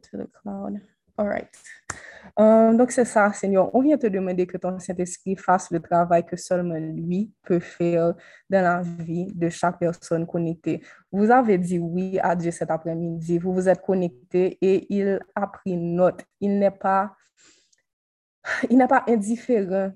to the cloud. All right. Um, donc, c'est ça, Seigneur. On vient te demander que ton Saint-Esprit fasse le travail que seulement lui peut faire dans la vie de chaque personne connectée. Vous avez dit oui à Dieu cet après-midi. Vous vous êtes connecté et il a pris note. Il n'est pas, il n'est pas indifférent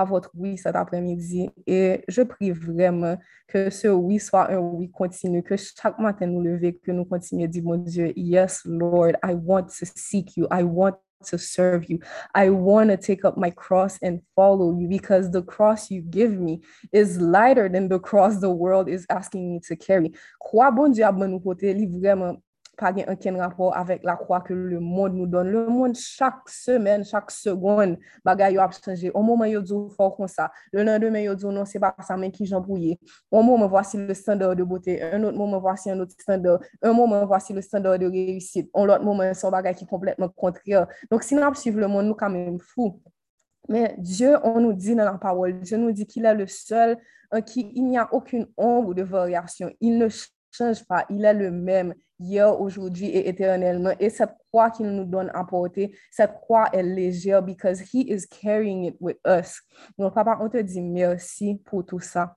à votre oui cet après-midi. Et je prie vraiment que ce oui soit un oui continu, que chaque matin nous lever, que nous continuions à dire, mon Dieu, yes, Lord, I want to seek you. I want to serve you. I want to take up my cross and follow you because the cross you give me is lighter than the cross the world is asking me to carry. Croix bon Dieu a bon nous côté, vraiment pas aucun rapport avec la croix que le monde nous donne. Le monde, chaque semaine, chaque seconde, bagay yo a changé. Au moment yo dit fort comme ça. Le lendemain, yo dit non, c'est pas ça, mais qui j'en brouillé. Un moment, voici le standard de beauté. Un autre moment, voici un autre standard. Un moment, voici le standard de réussite. Un autre moment, c'est un bagay qui est complètement contraire. Donc, si nous suivons le monde, nous quand même fou. Mais Dieu, on nous dit dans la parole, Dieu nous dit qu'il est le seul en qui il n'y a aucune ombre de variation. Il ne change pas. Il est le même hier, aujourd'hui et éternellement. Et cette croix qu'il nous donne à porter, cette croix est légère because he is carrying it with us. Donc, papa, on te dit merci pour tout ça.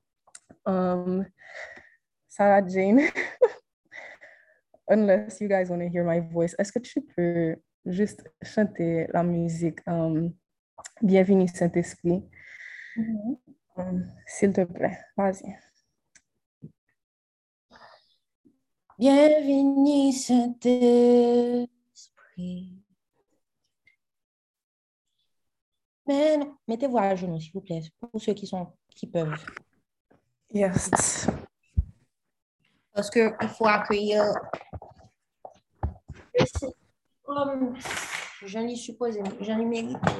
Um, Sarah Jane, unless you guys want to hear my voice, est-ce que tu peux juste chanter la musique? Um, Bienvenue Saint-Esprit? Mm-hmm. Um, s'il te plaît, vas-y. Bienvenue Saint-Esprit. Mettez-vous à genoux, s'il vous plaît, pour ceux qui, sont, qui peuvent. Yes. Parce qu'il faut accueillir. Comme j'en ai supposé, j'en ai mérité.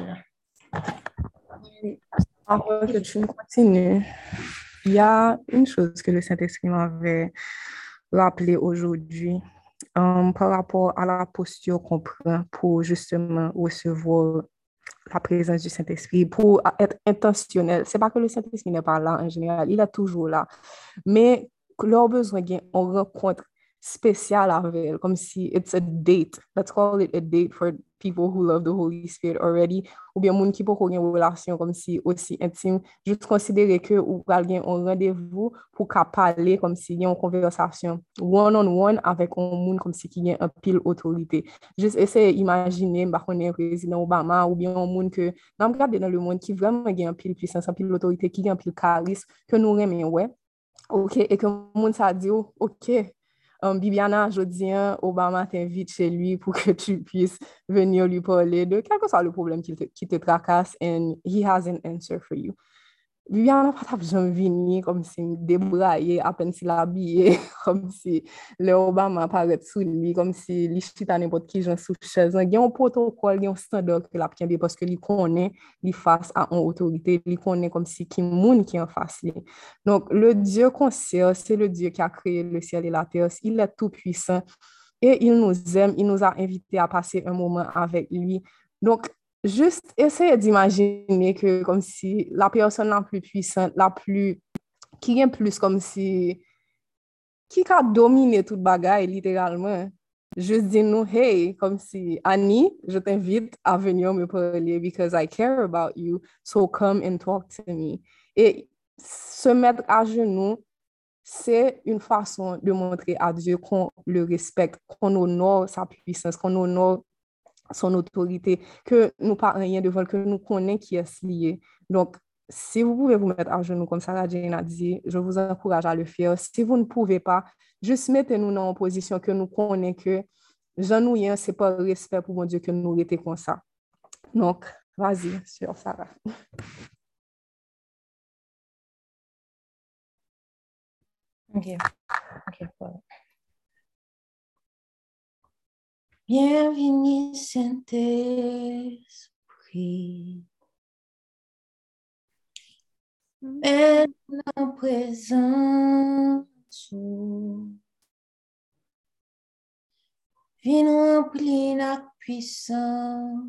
Avant que tu continues, il y a une chose que le Saint-Esprit m'avait rappeler aujourd'hui um, par rapport à la posture qu'on prend pour justement recevoir la présence du Saint-Esprit, pour être intentionnel. C'est pas que le Saint-Esprit n'est pas là en général, il est toujours là. Mais leur besoin, on rencontre spesyal avèl, kom si it's a date. Let's call it a date for people who love the Holy Spirit already, ou bien moun ki pou kon gen relasyon kom si osi intime, jous konsidere ke ou pral gen on randevou pou ka pale kom si gen yon konversasyon one-on-one avèk on moun kom si ki gen an pil otorite. Jous ese imagine mba konen prezident Obama ou bien on moun ke nan mkade nan le moun ki vreman gen an pil pwisans, an pil otorite, ki gen an pil karis, ke nou remen wè. Ok, e ke moun sa di yo, oh, ok, Um, Bibiana, Jodien, Obama t'invite chez lui pour que tu puisses venir lui parler de quel que soit le problème qui te, qui te tracasse and he has an answer for you. Viviane nan pat ap jan vini kom si m debraye apen si la biye, kom si le Obama paret sou li, kom si li chita nepot ki jan sou chezan. Gen yon protokol, gen yon standok ke la pkenbe, paske li konen li fase a an otorite, li konen kom si ki moun ki an fase li. Donk, le dieu konser, se le dieu ki a kreye le ciel et la terre, il est tout puissant, et il nous aime, il nous a invité a passer un moment avec lui. Donk, juste essayer d'imaginer que comme si la personne la plus puissante, la plus, qui gagne plus comme si, qui a dominé toute bagaille littéralement. Juste dis nous, hey, comme si, Annie, je t'invite à venir me parler because I care about you, so come and talk to me. Et se mettre à genoux, c'est une façon de montrer à Dieu qu'on le respecte, qu'on honore sa puissance, qu'on honore son autorité, que nous pas rien devant, que nous connaissons qui est lié. Donc, si vous pouvez vous mettre à genoux, comme Sarah Jane a dit, je vous encourage à le faire. Si vous ne pouvez pas, juste mettez-nous dans une position que nous connaissons que Jean c'est pas respect pour mon Dieu que nous étions comme ça. Donc, vas-y, sur Sarah. Ok, ok, Bienvenue Saint-Esprit. Maintenant présence. Viens remplir la puissance.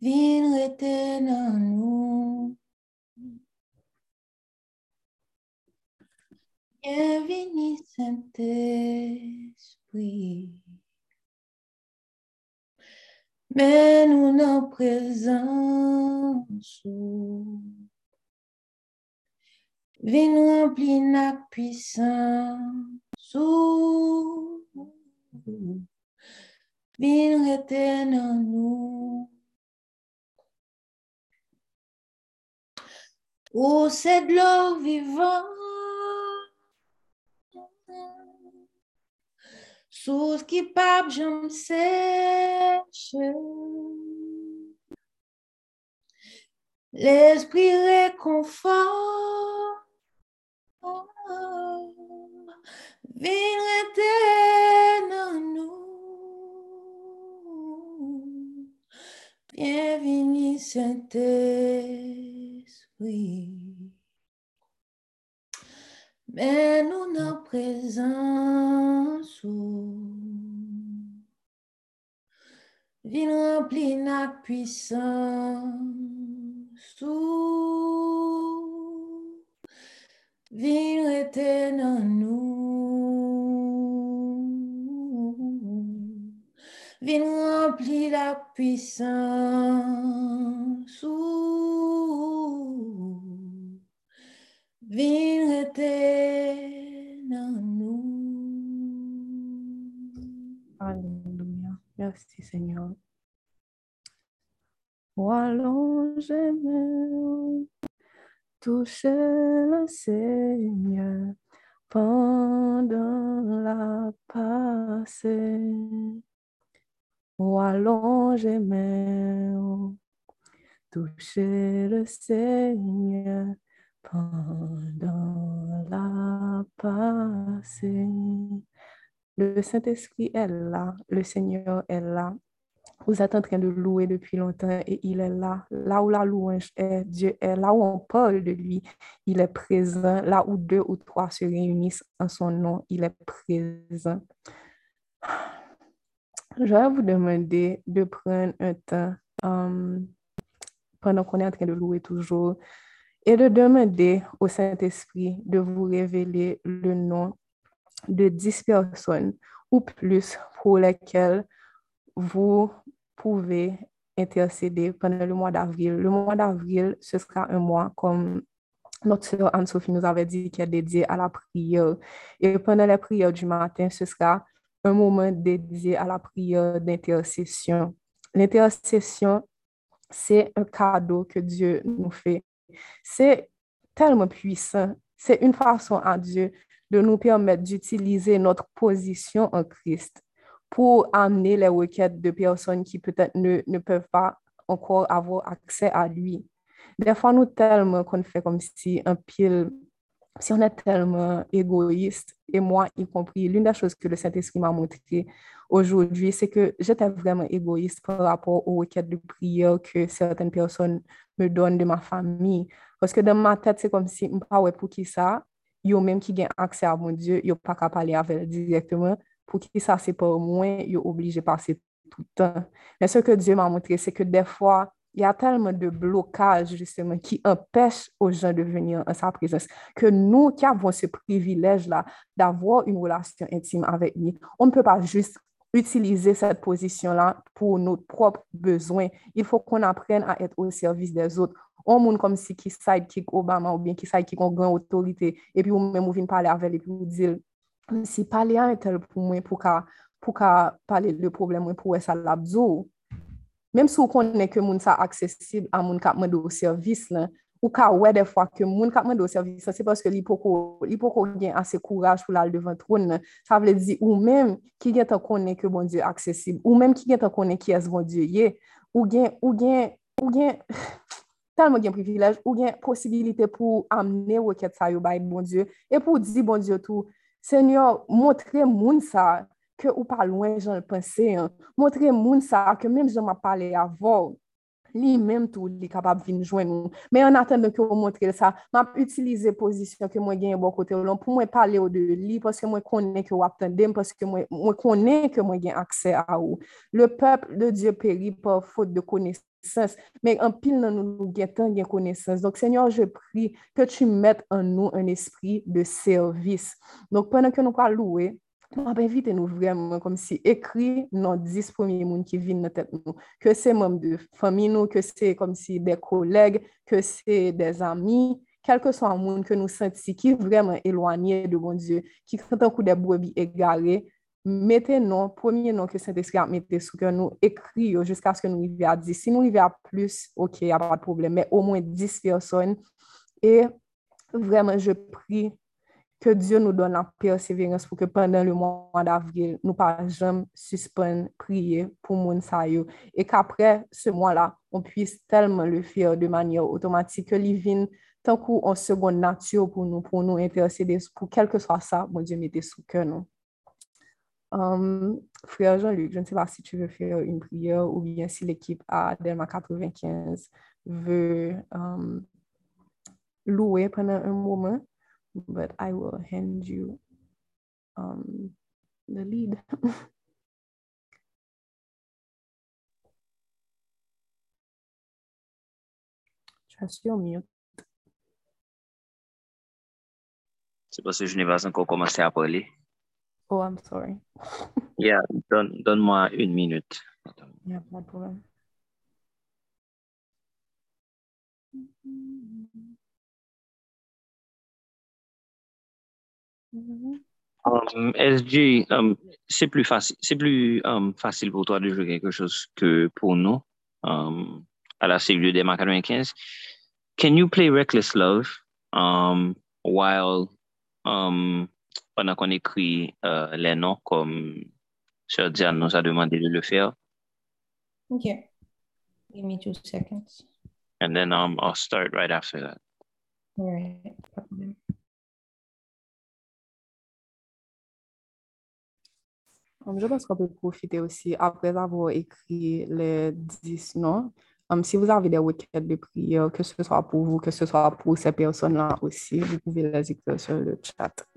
Viens rester nous. Bienvenue, Saint-Esprit. Mais nous en présence. Viens nous remplir notre puissance. Viens rester en nous. Oh, c'est de l'eau vivante. Source qui pape, je me sèche. L'esprit réconfort. Viens rester en nous. Bienvenue, Saint-Esprit. Nous en présence. Viens remplir notre puissance. Viens rester en nous. Viens remplir la puissance. Viens rester en nous. Alléluia. Merci Seigneur. Allongez-moi, touchez le Seigneur pendant la passée. Allongez-moi, touchez le Seigneur pendant la passée. Le Saint-Esprit est là, le Seigneur est là. Vous êtes en train de louer depuis longtemps et il est là. Là où la louange est, Dieu est. Là où on parle de lui, il est présent. Là où deux ou trois se réunissent en son nom, il est présent. Je vais vous demander de prendre un temps um, pendant qu'on est en train de louer toujours et de demander au Saint-Esprit de vous révéler le nom de dix personnes ou plus pour lesquelles vous pouvez intercéder pendant le mois d'avril. Le mois d'avril, ce sera un mois comme notre sœur Anne-Sophie nous avait dit qui est dédié à la prière. Et pendant la prière du matin, ce sera un moment dédié à la prière d'intercession. L'intercession, c'est un cadeau que Dieu nous fait. C'est tellement puissant. C'est une façon à Dieu de nous permettre d'utiliser notre position en Christ pour amener les requêtes de personnes qui peut-être ne, ne peuvent pas encore avoir accès à lui. Des fois, nous tellement qu'on fait comme si un pile, si on est tellement égoïste, et moi y compris, l'une des choses que le Saint-Esprit m'a montré aujourd'hui, c'est que j'étais vraiment égoïste par rapport aux requêtes de prière que certaines personnes me donnent de ma famille. Parce que dans ma tête, c'est comme si, ne pas pour qui ça, yo même qui ont accès à mon Dieu, yo pas qu'à parler avec directement, pour qui ça, c'est pas moins, yo obligé de passer tout le temps. Mais ce que Dieu m'a montré, c'est que des fois, il y a tellement de blocages, justement, qui empêchent aux gens de venir en sa présence, que nous qui avons ce privilège-là d'avoir une relation intime avec lui, on ne peut pas juste utiliser cette position-là pour nos propres besoins. Il faut qu'on apprenne à être au service des autres. On monde comme si qui sidekick Obama ou bien qui sidekick en grande autorité, et puis ou même vous venez parler avec et puis vous dire, si parler un tel pour moi, pour qu'à pour parler le problème, pour ça l'abso. Mem sou konen ke moun sa aksesib a moun kapman do servis lan, ou ka wè defwa ke moun kapman do servis lan, se paske li poko, li poko gen ase kouraj pou lal devan troun nan. Sa vle di ou menm ki gen ta konen ke bon Diyo aksesib, ou menm ki gen ta konen ki es bon Diyo ye, ou gen, ou gen, ou gen, talman gen privilej, ou gen posibilite pou amne wè ket sa yo bay bon Diyo, e pou di bon Diyo tou, Senyor, montre moun sa, ke ou pa lwen jan l'pense, montre moun sa ke menm jan ma pale avon, li menm tou li kapab vin jwen nou. Men an atan de ke ou montre sa, map utilize pozisyon ke mwen genye bon kote ou lon pou mwen pale ou de li, paske mwen konen ke ou ap tendem, paske mwen, mwen konen ke mwen gen akse a ou. Le pepl de Diyo peri pa fote de konesans, men an pil nan nou gen tan gen konesans. Donk, Senyor, je pri ke tu met an nou an espri de servis. Donk, pwene ke nou pa loue, mwen ap evite nou vremen kom si ekri nan dis premier moun ki vin nan tet nou. Ke se mèm de fami nou, ke se kom si de koleg, ke se de zami, kelke so an moun ke nou senti ki vremen elwanye de bon Diyo, ki kantan kou de bwebi egare, mette non, premier non ke Saint-Esprit ap mette sou ke nou ekri yo jiska aske nou rive a 10. Si nou rive a plus, ok, a pa de problem, men o mwen 10 person. E vremen je pri ke Diyo nou don la perseverance pou ke pandan le moun d'avril, nou pa jem suspon priye pou moun. E kapre se moun la, on pwis telman le fyer de manye otomatik ke li vin tankou an segon natyo pou nou, pou nou intercede pou kelke swa sa, moun Diyo mette sou ke nou. Frère Jean-Luc, je ne sais pas si tu veux faire une prière ou bien si l'équipe à Delma 95 veut louer pendant un moment. but I will hand you um, the lead. Trust your mute. Se vocês universam encore como à parler. Oh, I'm sorry. yeah, don't don't moi une minute. Yeah, no problem. Mm -hmm. Mm-hmm. Um, SJ, um, c'est plus facile, c'est plus um, facile pour toi de jouer quelque chose que pour nous um, à la cellule des 95. Can you play Reckless Love um, while um, pendant qu'on écrit uh, les noms comme Sir Diane nous a demandé de le faire? Ok. Give me two seconds. And then I'll start right after that. All right. Je pense qu'on peut profiter aussi, après avoir écrit les 10 noms, um, si vous avez des requêtes de prière, que ce soit pour vous, que ce soit pour ces personnes-là aussi, vous pouvez les écrire sur le chat.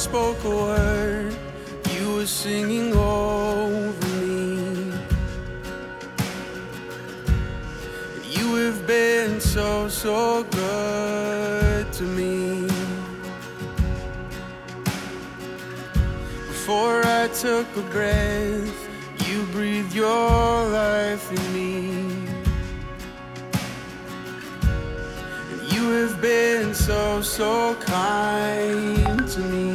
Spoke a word, you were singing over me. You have been so, so good to me. Before I took a breath, you breathed your life in me. You have been so, so kind to me.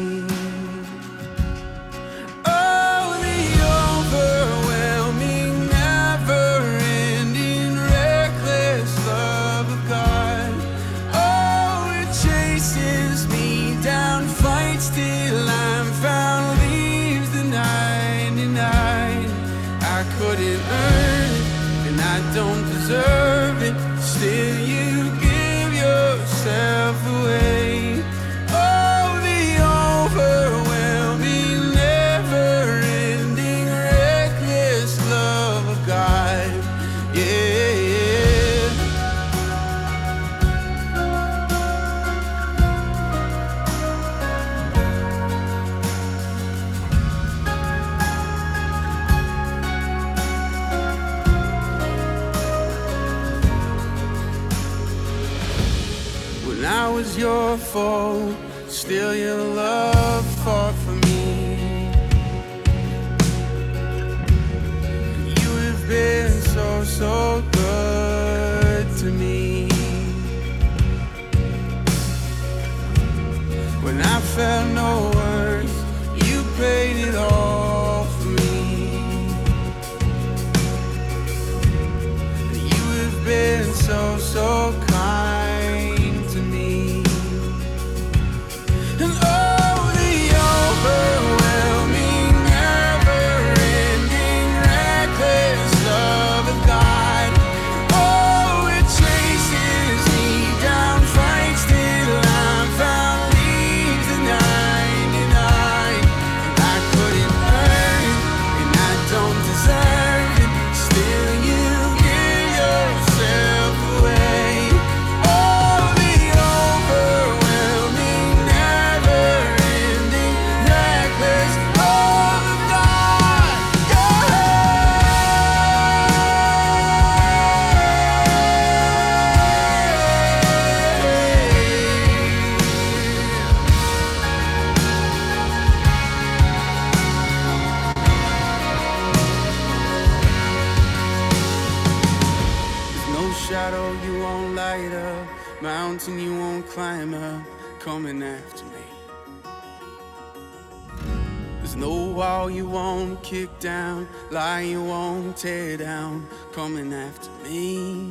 for tear down, coming after me.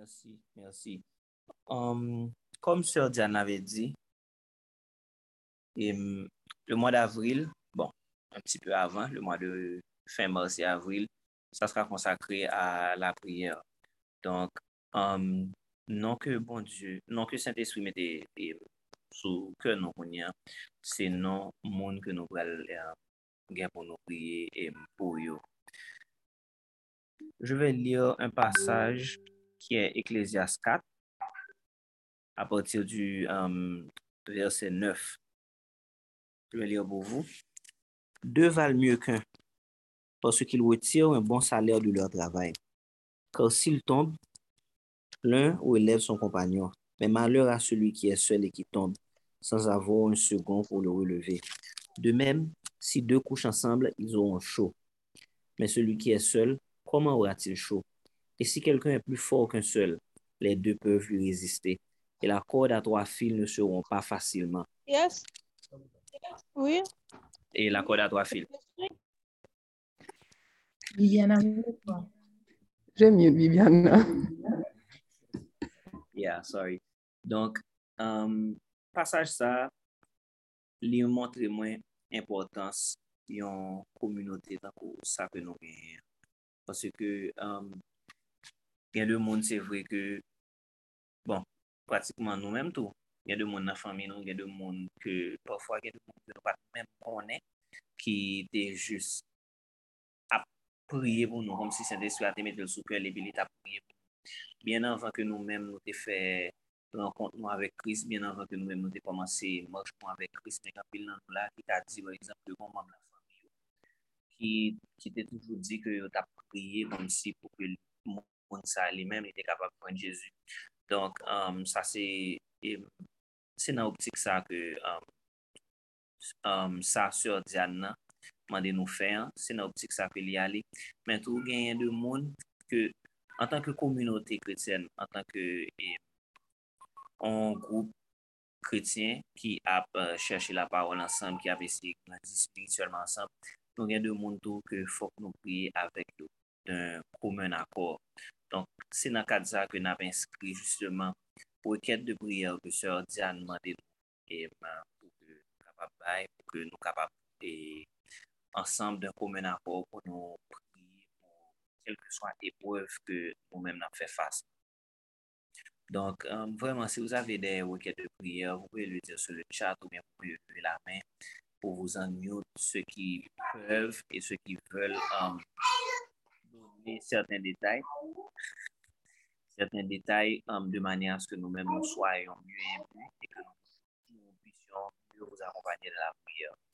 Merci, merci. Um, comme Sœur Diane avait dit, et, le mois d'avril, bon, un petit peu avant, le mois de fin mars et avril, ça sera consacré à la prière. Donc, um, non que bon Dieu, non que Saint-Esprit mette sous que nous connaissons, c'est non monde que nous gain pour nous prier et pour eux. Je vais lire un passage qui est Ecclésiaste 4, à partir du euh, verset 9. Je vais lire pour vous. Deux valent mieux qu'un, parce qu'ils retirent un bon salaire de leur travail. Car s'ils tombent, l'un relève son compagnon, mais malheur à celui qui est seul et qui tombe, sans avoir un second pour le relever. De même, si deux couchent ensemble, ils auront chaud. Mais celui qui est seul, comment aura-t-il chaud? Et si quelqu'un est plus fort qu'un seul, les deux peuvent lui résister. Et la corde à trois fils ne seront pas facilement. Yes. Oui. Et la corde à trois fils. Viviana, J'aime mieux Viviana. Yeah, sorry. Donc, um, passage ça, li montre moins importance yon communauté dans ça que nous. Parce que, um, gen de moun se vwe ke, bon, pratikman nou menm tou, gen de moun nan fami nou, gen de moun ke, pwafwa gen de moun ke pat menm konen, ki te jous ap priye pou nou, kom si sen de sou ate metel sou ke lebili ta priye pou nou. Bien anvan ke nou menm nou te fe renkont nou avek Kris, bien anvan ke nou menm nou te komanse mòj pou avek Kris, men kapil nan nou la, ki ta di, wè exemple, de kon mam la fami yo. Ki, ki te toujou di ke yo ta priye kom si pou ke moun kon sa li men, li te kapab pren Jezu. Donk, um, sa se, e, se nan optik sa ke um, um, sa sur Diyan nan, mande nou fè an, se nan optik sa ke li ale. Men tou genyen de moun ke, an tanke kominote kretyen, an tanke eh, an group kretyen ki ap uh, chèche la parol ansam, ki ap esi spirituellement ansam, nou gen de moun tou ke fòk nou priye avèk yo d'un koumen akor. Donk, se nan kadza ke nan ap inskri justement pou ket de priyer ke sèr Diyan mande nou pou kapap bay, pou ke nou kapap ansam d'un komen apor pou nou pri, pou kelke swan epwev ke nou men nan fè fasa. Donk, um, vreman, si vous avez des requêtes de prière, vous pouvez le dire sur le chat ou bien vous pouvez lever la main pour vous en mute ceux qui peuvent et ceux qui veulent um, certains détails. Certains détails euh, de manière à ce que nous-mêmes nous soyons mieux imbus et que nous puissions mieux vous accompagner dans la prière.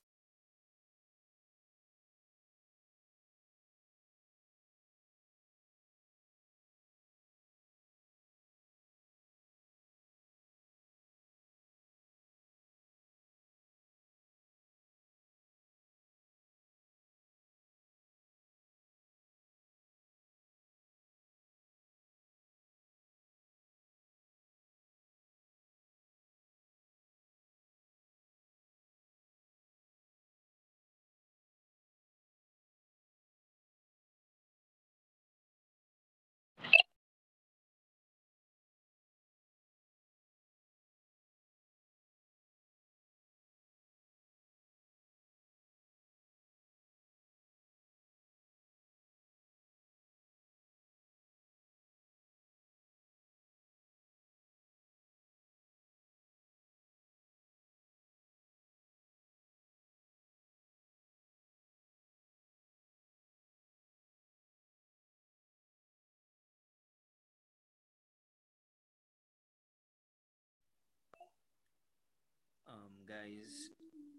Guys,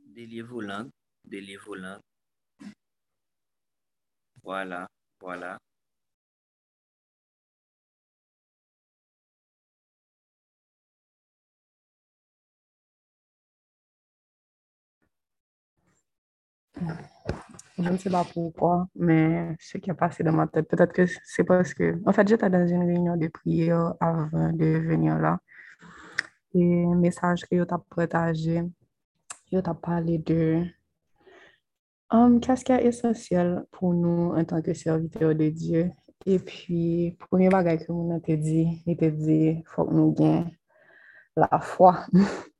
déliez vos langues, déliez. Voilà, voilà. Je ne sais pas pourquoi, mais ce qui a passé dans ma tête, peut-être que c'est parce que, en fait, j'étais dans une réunion de prière avant de venir là. Et le message que tu as partagé, tu as parlé de um, qu'est-ce qui est essentiel pour nous en tant que serviteurs de Dieu? Et puis, premier bagage que nous te dit, il te dit, faut que nous gagnions la foi.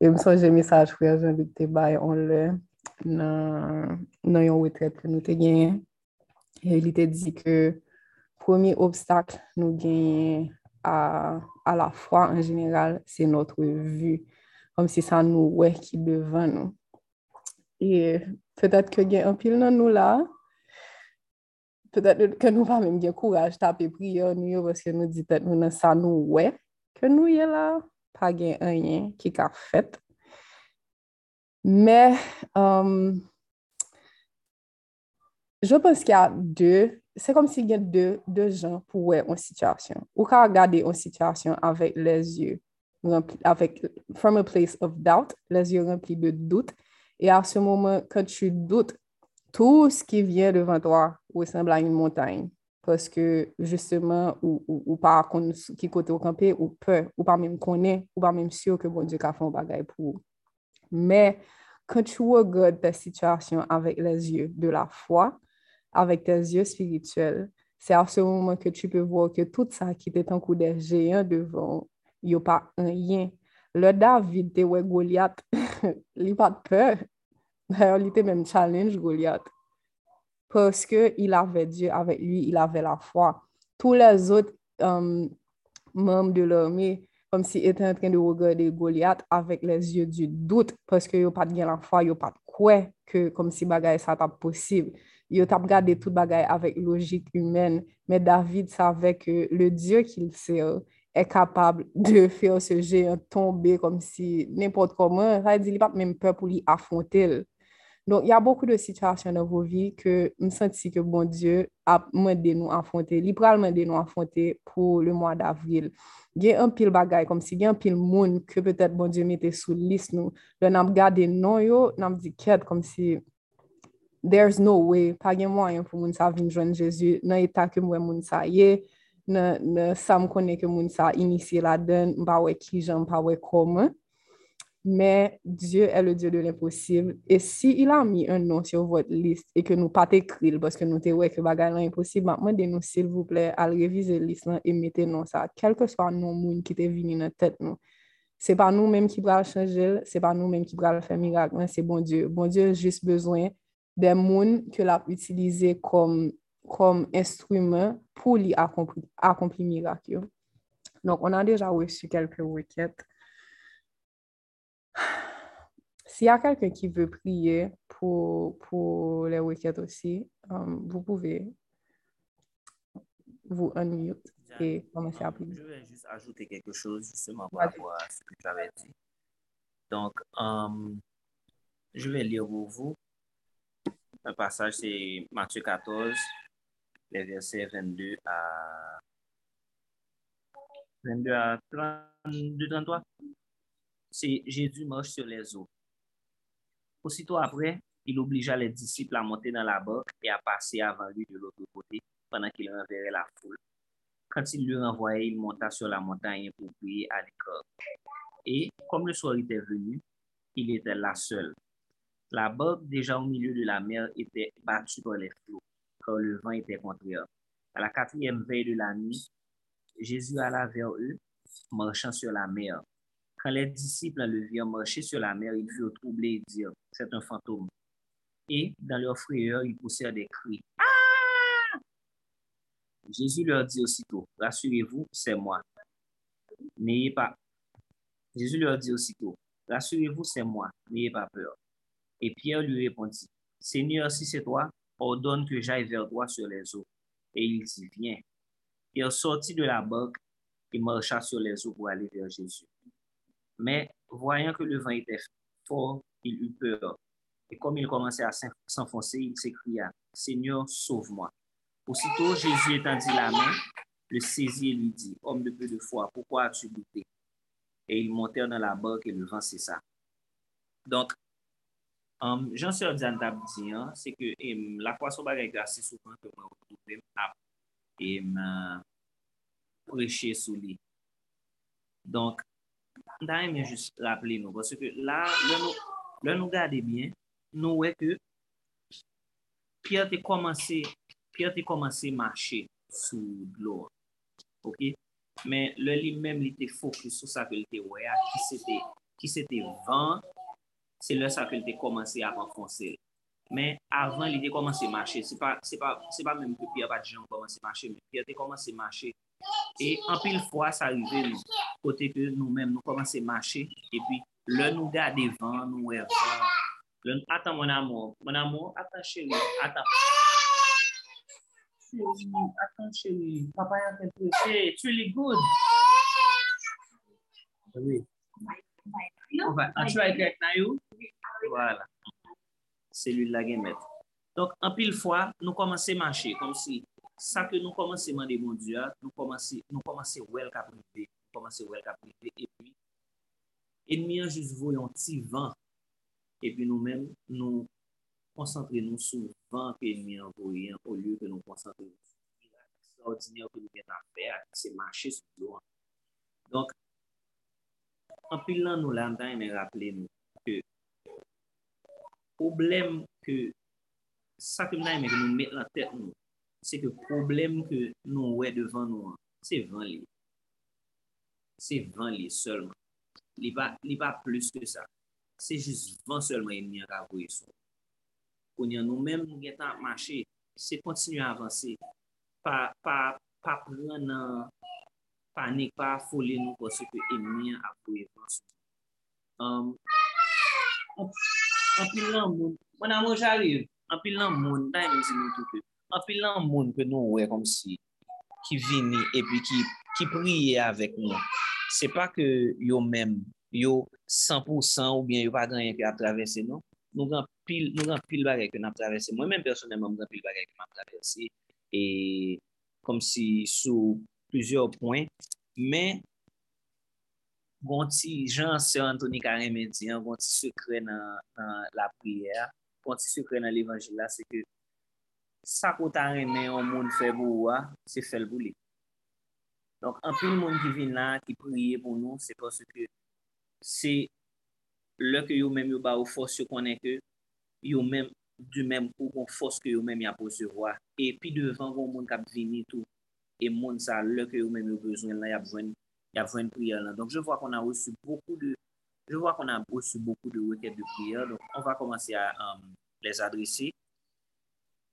Et me songe message frère Jean-Luc Tebay, on le nan yon retret que nous te genyen. Et il te dit que premier obstacle nous gagne à, à la foi en général, c'est notre vue. kom si sa nou wè ki devan nou. E pedat ke gen anpil nan nou la, pedat ke nou pa mèm gen kouraj tap e priyo nou yo vòske nou ditet nou nan sa nou wè ke nou ye la, pa gen anyen ki ka fèt. Mè, um, je pens ki a dè, se kom si gen dè jan pou wè an sityasyon. Ou ka gade an sityasyon avèk les yè remplis, avec, from a place of doubt, les yeux remplis de doute. Et à ce moment, quand tu doutes, tout ce qui vient devant toi ressemble à une montagne. Parce que justement, ou, ou, ou qu'on qui côté au campé, ou peur, ou pas même connaît, ou pas même sûr que bon Dieu a fait un bagage pour. Mais quand tu regardes ta situation avec les yeux de la foi, avec tes yeux spirituels, c'est à ce moment que tu peux voir que tout ça qui était en coup des géants devant, yo pa an yen. Le David te we Goliath, li pat pe, li te menm challenge Goliath. Paske il ave Diyo avek li, il ave la fwa. Tou les ot um, mem de l'orme, kom si eten tren de wogade Goliath avek les yo du dout, paske yo pat gen la fwa, yo pat kwe, ke kom si bagay sa tap posib. Yo tap gade tout bagay avek logik humen, me David savek le Diyo ki l seye, est capable de faire ce géant tomber comme si n'importe comment. Ça qu'il n'a pas même peur pour lui affronter. Donc, il y a beaucoup de situations dans vos vies que je sens que bon Dieu a demandé nous affronter, littéralement de nous affronter pour le mois d'avril. Il y a un pile bagaille comme si il y a un pile monde que peut-être bon Dieu mettait sous liste nous. Là, n'a regardé non yo, n'a dit comme si there's no way, pas de moyen pour moun sa venir joindre Jésus dans état que moi moun sa yé, dans dans ça me connaît que moun sa initié là-dedans, pas ouais qui j'en pas ouais comment. Mais Dieu est le Dieu de l'impossible. Et si il a mis un nom sur votre liste et que nous pas écrit parce que nous te ouais que bagay là impossible, demandez-nous s'il vous plaît à réviser liste et mettez non ça, quel que soit nom qui te venu dans tête nous. Se pa nou menm ki pral chanje l, se pa nou menm ki pral fè mirak, men se bon Diyo. Bon Diyo jist bezwen de moun ke la p utilize kom instrument pou li akompli, akompli mirak yo. Donc, on a déjà reçu quelques requêtes. S'il y a quelqu'un qui veut prier pour, pour les requêtes aussi, euh, vous pouvez vous unmute et commencer à prier. Je vais juste ajouter quelque chose justement par rapport à ce que tu avais dit. Donc, euh, je vais lire pour vous. Un passage, c'est Matthieu 14, les versets 22 à 22 à 32, 33. C'est Jésus marche sur les eaux. Aussitôt après, il obligea les disciples à monter dans la barque et à passer avant lui de l'autre côté pendant qu'il renverrait la foule. Quand il lui renvoyait, il monta sur la montagne pour prier à l'écart. Et comme le soir était venu, il était là seul. La barque, déjà au milieu de la mer, était battue par les flots, le vent était contraire. À la quatrième veille de la nuit, Jésus alla vers eux, marchant sur la mer. Quand les disciples le virent marcher sur la mer, ils furent troublés et dirent, c'est un fantôme. Et dans leur frayeur, ils poussèrent des cris. Ah! Jésus leur dit aussitôt, rassurez-vous, c'est moi. N'ayez pas. Jésus leur dit aussitôt, rassurez-vous, c'est moi, n'ayez pas peur. Et Pierre lui répondit, Seigneur, si c'est toi, ordonne que j'aille vers toi sur les eaux. Et il dit, viens. Pierre sortit de la barque et marcha sur les eaux pour aller vers Jésus. Mais voyant que le vent était fort, il eut peur. Et comme il commençait à s'en- s'enfoncer, il s'écria, Seigneur, sauve-moi. Aussitôt, Jésus étendit la main, le saisit et lui dit, Homme de peu de foi, pourquoi as-tu douté? Et ils montèrent dans la barque et le vent cessa. Donc, Um, Jansè ou diyan tab diyan, se ke em, la kwa sou bagay ki ase souvan ke mwen wotouve m ap em, uh, preche sou li. Donk, da yon mwen jist rappele nou, se ke la, lè nou, nou gade bien, nou wè ke Pierre te komanse, Pierre te komanse mache sou glor. Ok? Men, lè li mèm li te fokus sou sa ke li te wè a ki se te, ki se te van, se le sa ke li te komanse a enfonse. Men avan li te komanse marcher, se pa, se pa, se pa mèm ke Pierre pa di jan komanse marcher, men Pierre te komanse marcher. Et en pile fois, ça arrive nou, kote ke nou mèm nou komanse marcher, et puis le nou gade van, nou wè van. Le, attends mon amour, mon amour, attends chérie, attends. Chérie, attends chérie, papa est en train de prêcher, tu es good. Oui. On va, get na you? Voilà. Selul la gen met. Donk, an pil fwa, nou komanse manche, kom si sa ke nou komanse mande moun diya, nou komanse, nou komanse wel ka prive, nou komanse wel ka prive, e pi, enmi an jous voyon ti van, e pi nou men, nou konsantre nou sou van ke enmi an voyon, ou liyo ke nou konsantre nou sou van, sa ordine ou ke nou gen a fe, a se manche sou do an. Donk, an pil lan nou lantan, men rappele nou, Problem ke sa ke mna yon men nou met la tet nou, se ke problem ke nou wè devan nou an, se van li. Se van li solman. Li pa, li pa plus ke sa. Se jis van solman yon ni an kavou yon son. Kon yon nou men nou getan ap mache, se kontinu avanse. Pa, pa, pa pran nan panik, pa foli nou konse ke yon ni an kavou yon son. Um, anpil nan moun, moun an moun jariv, anpil nan moun, nan yon zin nou toupe, anpil nan moun ke nou wè kom si, ki vini, epi ki, ki priye avèk nou. Se pa ke yo mèm, yo 100% ou bien yo pa ganyen ki ap travesse nou, nou gan pil, pil barek yo nan ap travesse. Mwen mèm personèman mwen gan pil barek yo nan ap travesse, e kom si sou plusieurs points, men gonti jan se Anthony Karemedian, gonti sekre nan, nan la priyer, gonti sekre nan l'Evangila, se ke sa kouta remen yon moun febou wa, se fel bou li. Donk, anpil moun ki vin la, ki priye pou nou, se pos ke se lè ke yo mèm yo ba ou fos yo konen ke, yo mèm du mèm pou kon fos ke yo mèm ya posevwa. E pi devan kon moun kap vini tou, e moun sa lè ke yo mèm yo bezwen la ya bwen y a une prière là. Donc, je vois qu'on a reçu beaucoup de, je vois qu'on a reçu beaucoup de requêtes de prière. Donc, on va commencer à euh, les adresser.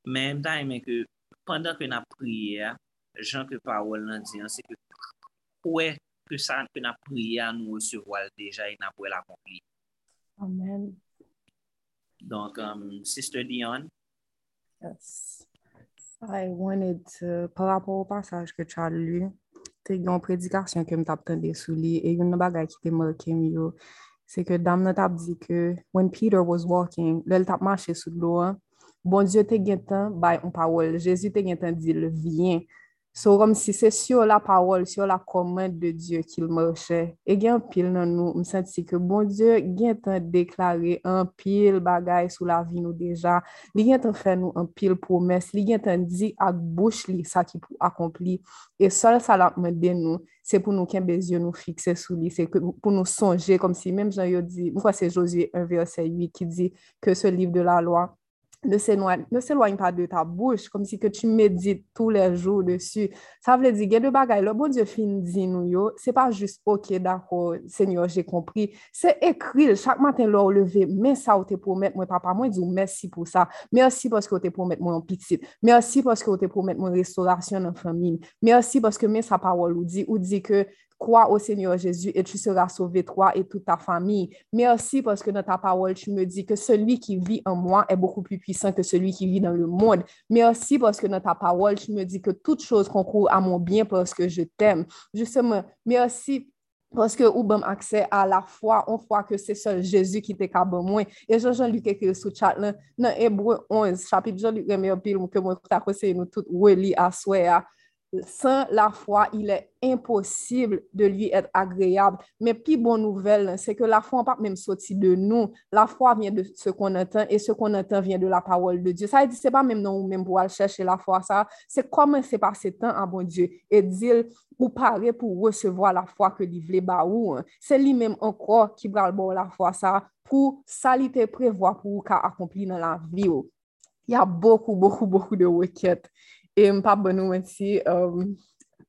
Mais, même temps, mais que pendant que nous prié, Jean que parole nan dit, c'est que ouais que ça que prié à nous recevoir déjà et nous l'accomplir. Amen. Donc, um, Sister Dion, Yes. I wanted to, par rapport au passage que tu as lu, te yon prédication que m'tap tende sou li, e yon bagay ki te m ke tap ke, when Peter was walking, lel tap mache sou an, bon Dieu te gen tan bay un parole, Jésus te gen tan. So kom si se syo la parol, syo la komand de Diyo ki l mòche. E gen pil nan nou, m senti ke bon Diyo gen tan deklare an pil bagay sou la vi nou deja. Li gen tan fè nou an pil promes, li gen tan di ak bouch li sa ki pou akompli. E sol sa la mède nou, se pou nou ken bezyon nou fikse sou li, se pou nou sonje kom si mèm jan yo di, mwen kwa se Josué 1 verset 8 ki di ke se liv de la loi. Ne s'éloigne, ne s'éloigne pas de ta bouche, comme si que tu médites tous les jours dessus. Ça veut dire, bagailles, le bon Dieu fin dit nous, yo, c'est pas juste, ok, d'accord, Seigneur, j'ai compris. C'est écrit, chaque matin, leur lever, mais ça, ou te promettre, moi, papa, moi, dis merci pour ça. Merci parce que vous te promettre moi en petit. Merci parce que vous te promettre moi restauration la famille. Merci parce que mais sa parole ou dit, ou dit que crois au Seigneur Jésus et tu seras sauvé, toi et toute ta famille. Merci parce que dans ta parole, tu me dis que celui qui vit en moi est beaucoup plus puissant que celui qui vit dans le monde. Merci parce que dans ta parole, tu me dis que toute chose concourt à mon bien parce que je t'aime. Justement, merci parce que ou bam accès à la foi, on voit que c'est seul Jésus qui te capable moins. Et Jean-Luc écrit sous chat dans Hébreu 11, chapitre Jean-Luc remet pile que moi ta conseillé nous tout à souhait. Sans la foi, il est impossible de lui être agréable. Mais plus bonne nouvelle, c'est que la foi n'a pas même sorti de nous. La foi vient de ce qu'on entend et ce qu'on entend vient de la parole de Dieu. Ça veut pas même non même pour aller chercher la foi, ça. C'est comment c'est passé temps à bon Dieu et dire ou parler pour recevoir la foi que lui voulait ba ou. hein. C'est lui-même encore qui va bon la foi, ça, pour ça, il prévoir pour qu'a accompli dans la vie. ou. Il y a beaucoup, beaucoup, beaucoup de requêtes. E mpap bonou mwensi, um,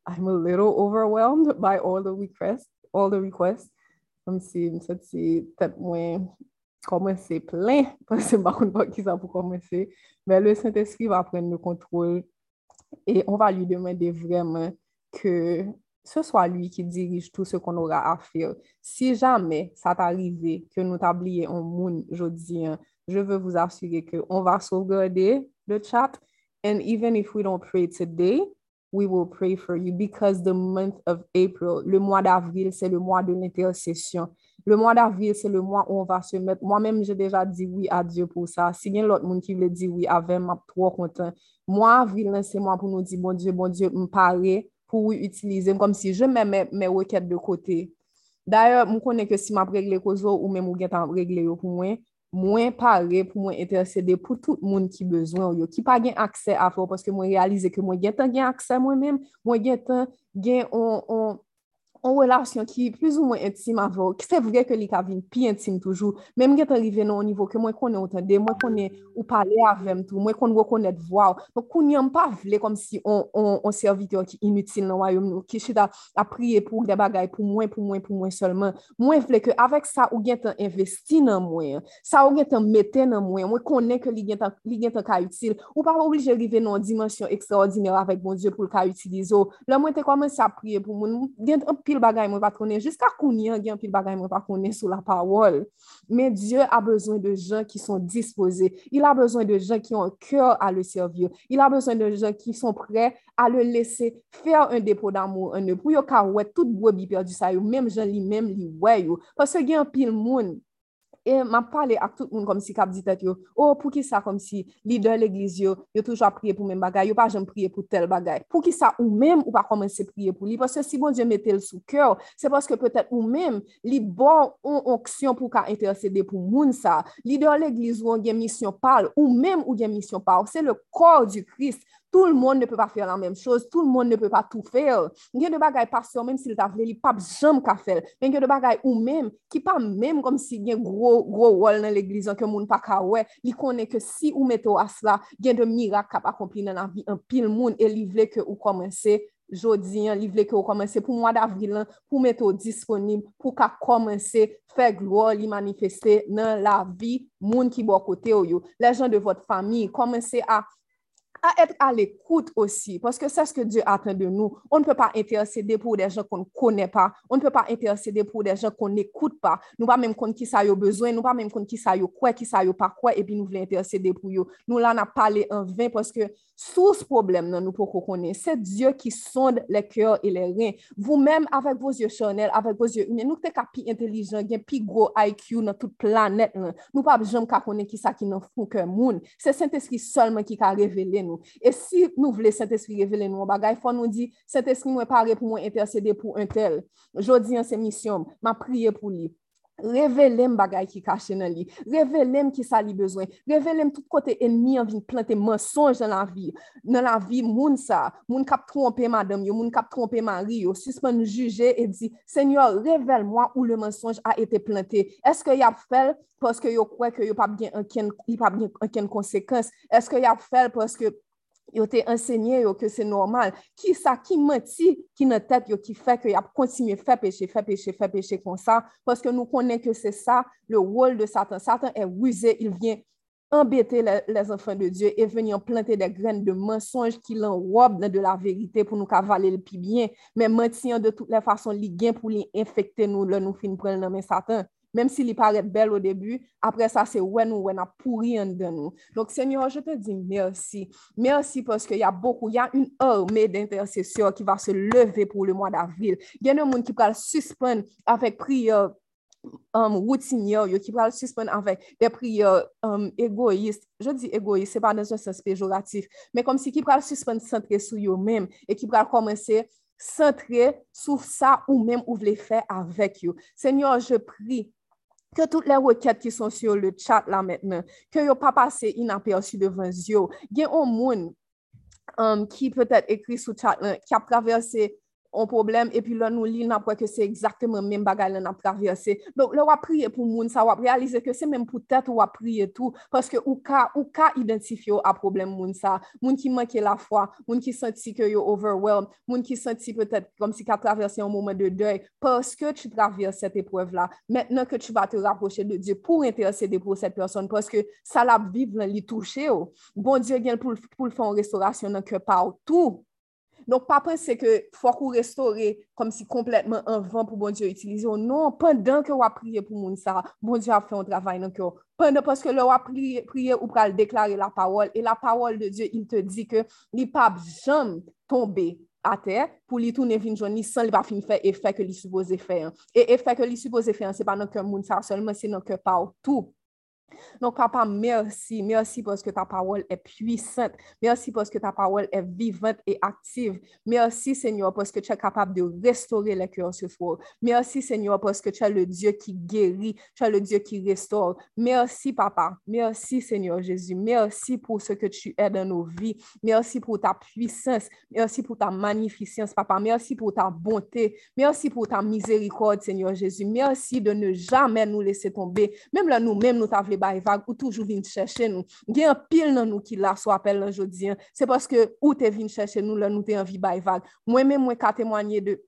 I'm a little overwhelmed by all the requests, all the requests. Mwensi, msat si tet mwen komanse plen, mwensi mbakoun pa ki sa pou komanse, men le Saint-Esprit va pren nou kontrol et on va lui demander vraiment que ce soit lui qui dirige tout ce qu'on aura à faire. Si jamais ça t'arrive que nous t'ablions en monde aujourd'hui, je veux vous assurer qu'on va sauvegarder le chat And even if we don't pray today, we will pray for you because the month of April, le mois d'avril, c'est le mois de l'intercession. Le mois d'avril, c'est le mois où on va se mettre. Moi-même, j'ai déjà dit oui à Dieu pour ça. Si y a l'autre monde qui veut dire oui avec ma trop content. Moi, avril, c'est moi pour nous dire, bon Dieu, bon Dieu, me parler pour utiliser comme si je mets mes, mes requêtes de côté. D'ailleurs, je connais que si je règle les choses ou même je règle pour moi, mwen pare pou mwen intercede pou tout moun ki bezwen ou yo, ki pa gen akse afo, paske mwen realize ke mwen gen tan gen akse mwen men, mwen gen tan gen on, on, an relasyon ki plus ou mwen intime avon, ki se vre ke li ka vin pi intime toujou, menm gen te rive nan o nivou ke mwen konen otande, mwen konen ou pale avem tou, mwen konen wakonet vwaw, mwen konen pa vle kom si on serviteur ki inutil nan wayoum nou, ki chida apriye pou de bagay pou mwen, pou mwen, pou mwen solman, mwen vle ke avek sa ou gen te investi nan mwen, sa ou gen te mette nan mwen, mwen konen ke li gen te ka util, ou pa oblije rive nan dimensyon ekstraordinera avek bon Diyo pou ka utilizo, la mwen te koman sa apriye pou mwen, gen te pil pil bagay mwen pa konen, jiska kounyen gen pil bagay mwen pa konen sou la pawol. Men Diyo a bezwen de jen ki son dispose. Il a bezwen de jen ki an kèr a le servir. Il a bezwen de jen ki son pre a le lese fèr un depo d'amou an e. Pou yo ka wè tout gwo bi perdi sa yo, menm jen li menm li wè yo. Pase gen pil moun. E map pale ak tout moun kom si kap ditet yo, o oh, pou ki sa kom si lider l'egliz yo, yo toujwa priye pou men bagay, yo pa jen priye pou tel bagay. Pou ki sa ou men ou pa komanse priye pou li, pwase si bon Diyo mette l sou kèw, se pwoske pwetet ou men li bon on oksyon pou ka intercede pou moun sa. Lider l'egliz ou an gen misyon pal, ou men ou gen misyon pal, se le kor di Krist. Tout le monde ne peut pas faire la même chose. Tout le monde ne peut pas tout faire. Gen de bagay pasyon, menm si lta vle li pap jom ka fel. Men gen de bagay ou menm, ki pa menm kom si gen gro, gro wol nan l'eglizan ke moun pa ka we, li konen ke si ou meto asla, gen de mirak kap akompli nan la vi an pil moun e li vle ke ou komanse jodi an, li vle ke ou komanse pou mwa davrilan, pou meto disponib, pou ka komanse fe glo li manifeste nan la vi moun ki bo kote ou yo. Le jan de vot fami, komanse a à être à l'écoute aussi, parce que c'est ce que Dieu attend de nous. On ne peut pas intercéder pour des gens qu'on ne connaît pas. On ne peut pas intercéder pour des gens qu'on n'écoute pas. Nous pas même compte qui ça a besoin, nous pas même compte qui ça a quoi, qui ça a pas quoi, et puis nous voulons intercéder pour eux. Nous là, on parlé en vain parce que source problème, non, nous pour qu'on connaisse, c'est Dieu qui sonde les cœurs et les reins. Vous-même, avec vos yeux charnels, avec vos yeux humains, nous sommes plus intelligents, bien plus gros IQ dans toute planète. là. Nous pas jamais qu'à connaître qui ça qui nous font que monde. C'est Saint-Esprit seulement qui a révélé nous. yo. E si nou vle sent espri revele nou bagay, fon nou di, sent espri mwen pare pou mwen intercede pou un tel. Jodi an se misyon, ma priye pou li. Revelem bagay ki kache nan li. Revelem ki sa li bezwen. Revelem tout kote enmi an vin plante mensonj nan la vi. Nan la vi moun sa. Moun kap trompe madam yo. Moun kap trompe mari yo. Suspon juje e di, Senyor, revel mwa ou le mensonj a ete plante. Eske yap fel poske yo kwe ke yo pap gen anken konsekans? Eske yap fel poske Yo te enseigné yo que c'est normal. Qui ça qui menti qui dans tête yo qui fait que y a continué faire péché, faire péché, faire péché comme ça? Parce que nous connaissons que c'est ça le rôle de Satan. Satan est rusé, il vient embêter les, les enfants de Dieu et venir planter des graines de mensonges qui l'enrobent de la vérité pour nous cavaler le plus bien, mais mentir de toutes les façons, li gain pour les infecter nous, là, nous fin le nom de Satan. Même s'il paraît belle au début, après ça, c'est ouais nous, ouais, pourri en dedans nous. Donc, Seigneur, je te dis merci. Merci parce qu'il y a beaucoup, il y a une armée d'intercesseurs qui va se lever pour le mois d'avril. Il y a des gens qui va suspendre avec prière um, routinière, yo, qui va suspendre avec des prières um, égoïstes. Je dis égoïste, c'est pas dans un sens péjoratif, mais comme si qui va suspendre centré sur eux-mêmes et qui va commencer centrer sur ça ou même ou voulez faire avec eux. Seigneur, je prie que toutes les requêtes qui sont sur le chat là maintenant, que yo pas passé inaperçu devant yo, Il y a un monde um, qui peut-être écrit sous chat là, qui a traversé on problem, epi lò nou li nan pwè ke se exaktèman men bagay lè nan pravyase. Don, lò wap priye pou moun, sa wap realize ke se men pou tèt wap priye tou, paske ou ka, ou ka identifyo a problem moun sa. Moun ki manke la fwa, moun ki senti ke yo overwhelmed, moun ki senti pwetèt kom si ka pravyase yon moumen de dèy, paske tu pravyase set epwèv la. Mètnen ke tu va te raproche de Diyo pou intercede pou set person, paske sa la vive lan li touche yo. Bon Diyo gen pou, pou l'fon restaurasyon nan ke pa ou tou, Donk pa pense ke fwa kou restore kom si kompletman an van pou bon Diyo itilize ou non, pandan ke wap priye pou moun sa, bon Diyo ap fè an travay nan kyo. Pandan paske le wap priye, priye ou pral deklare la pawol, e la pawol de Diyo il te di ke li pap jom tombe a ter pou li toune vin jouni san li pa fin fè efè ke li suppose fè an. E efè ke li suppose fè an, se pa nan kè moun sa, solman se nan kè pa ou tou. Donc, papa, merci. Merci parce que ta parole est puissante. Merci parce que ta parole est vivante et active. Merci, Seigneur, parce que tu es capable de restaurer les cœurs ce soir. Merci, Seigneur, parce que tu es le Dieu qui guérit. Tu es le Dieu qui restaure. Merci, papa. Merci, Seigneur Jésus. Merci pour ce que tu es dans nos vies. Merci pour ta puissance. Merci pour ta magnificence, papa. Merci pour ta bonté. Merci pour ta miséricorde, Seigneur Jésus. Merci de ne jamais nous laisser tomber. Même là, nous-mêmes, nous t'avons de bay vag, ou toujou vin chèche nou. Gen pil nan nou ki la sou apel nan jodien, se paske ou te vin chèche nou, lan nou te anvi bay vag. Mwen men mwen ka temwanyen de,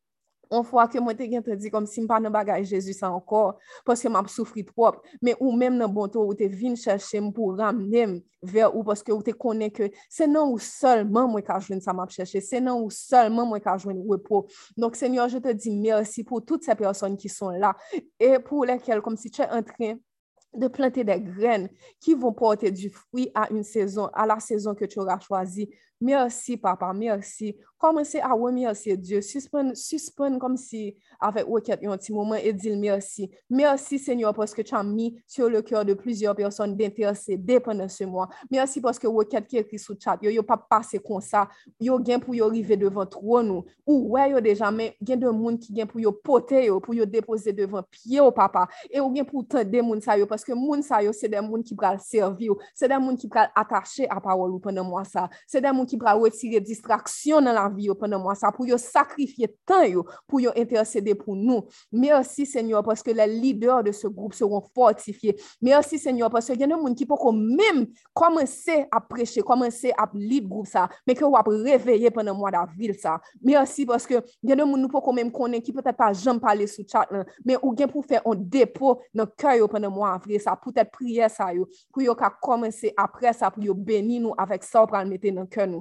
on fwa ke mwen te gen te di kom si mpa nan bagay Jezus ankor, paske m ap soufri prop, men ou men nan bonto ou te vin chèche m pou ramnem ver ou, paske ou te konen ke se nan ou solman mwen ka jwen sa m ap chèche, se nan ou solman mwen ka jwen repro. Donk, Senyor, je te di mersi pou tout se person ki son la, e pou lekel kom si chè entren de planter des graines qui vont porter du fruit à une saison, à la saison que tu auras choisie. Merci, papa, merci. Commencez à remercier Dieu. Suspend, suspend comme si, avec requête, un petit moment et dire merci. Merci, Seigneur, parce que tu as mis sur le cœur de plusieurs personnes d'intercéder pendant ce mois. Merci parce que requête qui écrit sous chat, yo, yo pas passé comme ça. Yo gain pour yo arriver devant toi nous. Ou ouais, yo déjà, mais gain de monde qui gain pour yo porter yo, pour yo déposer devant pied au papa. Et ou gain pour tendre moun ça yo, parce paske moun sa yo, se den moun ki pral servi yo, se den moun ki pral atache a parol ou pwenden mwa sa, se den moun ki pral retire distraksyon nan la vi yo pwenden mwa sa, pou yo sakrifye tan yo, pou yo intercede pou nou. Merci Seigneur, paske le leader de se groupe seron fortifiye. Merci Seigneur, paske gen yon moun ki poko mèm komanse ap preche, komanse ap lead groupe sa, men ke wap reveye pwenden mwa da vil sa. Merci paske gen yon moun nou poko mèm konen ki pwete pa jom pale sou chat lan, men ou gen pou fè an depo nan kè yo pwenden mwa avre sa, pou tèt priye sa yo, pou yo ka komanse apre sa, pou yo beni nou avèk sa ou pral mette nan kè nou.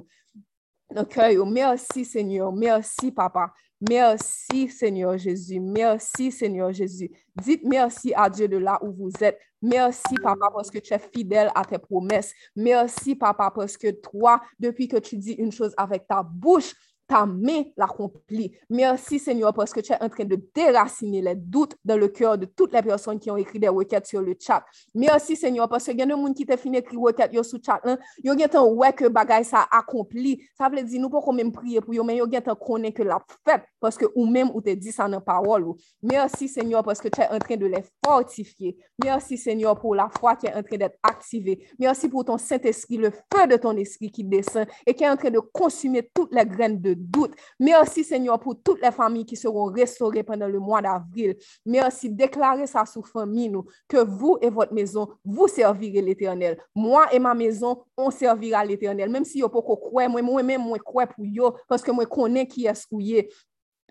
Merci Seigneur, merci papa, merci Seigneur Jésus, merci Seigneur Jésus. Dites merci à Dieu de là où vous êtes. Merci papa parce que tu es fidèle à tes promesses. Merci papa parce que toi, depuis que tu dis une chose avec ta bouche, ta main l'accomplit. Merci Seigneur parce que tu es en train de déraciner les doutes dans le cœur de toutes les personnes qui ont écrit des requêtes sur le chat. Merci Seigneur parce que il y a des gens qui te fin écrit requête yo sur chat là, yo gen tan ouais que bagay ça accompli. Ça veut dire nous pas même prier pour yo mais gen tan connaît que la fait parce que ou même ou te dit ça dans parole. Merci Seigneur parce que tu es en train de les fortifier. Merci Seigneur pour la foi qui est en train d'être activée. Merci pour ton Saint-Esprit, le feu de ton esprit qui descend et qui est en train de consumer toutes les graines de doute. Merci Seigneur pour toutes les familles qui seront restaurées pendant le mois d'avril. Merci. Déclarez ça sous famille, nous, que vous et votre maison, vous servirez l'éternel. Moi et ma maison, on servira l'éternel. Même si yo pas croire, moi, moi-même, moi, crois pour yo, parce que moi, connais qui est.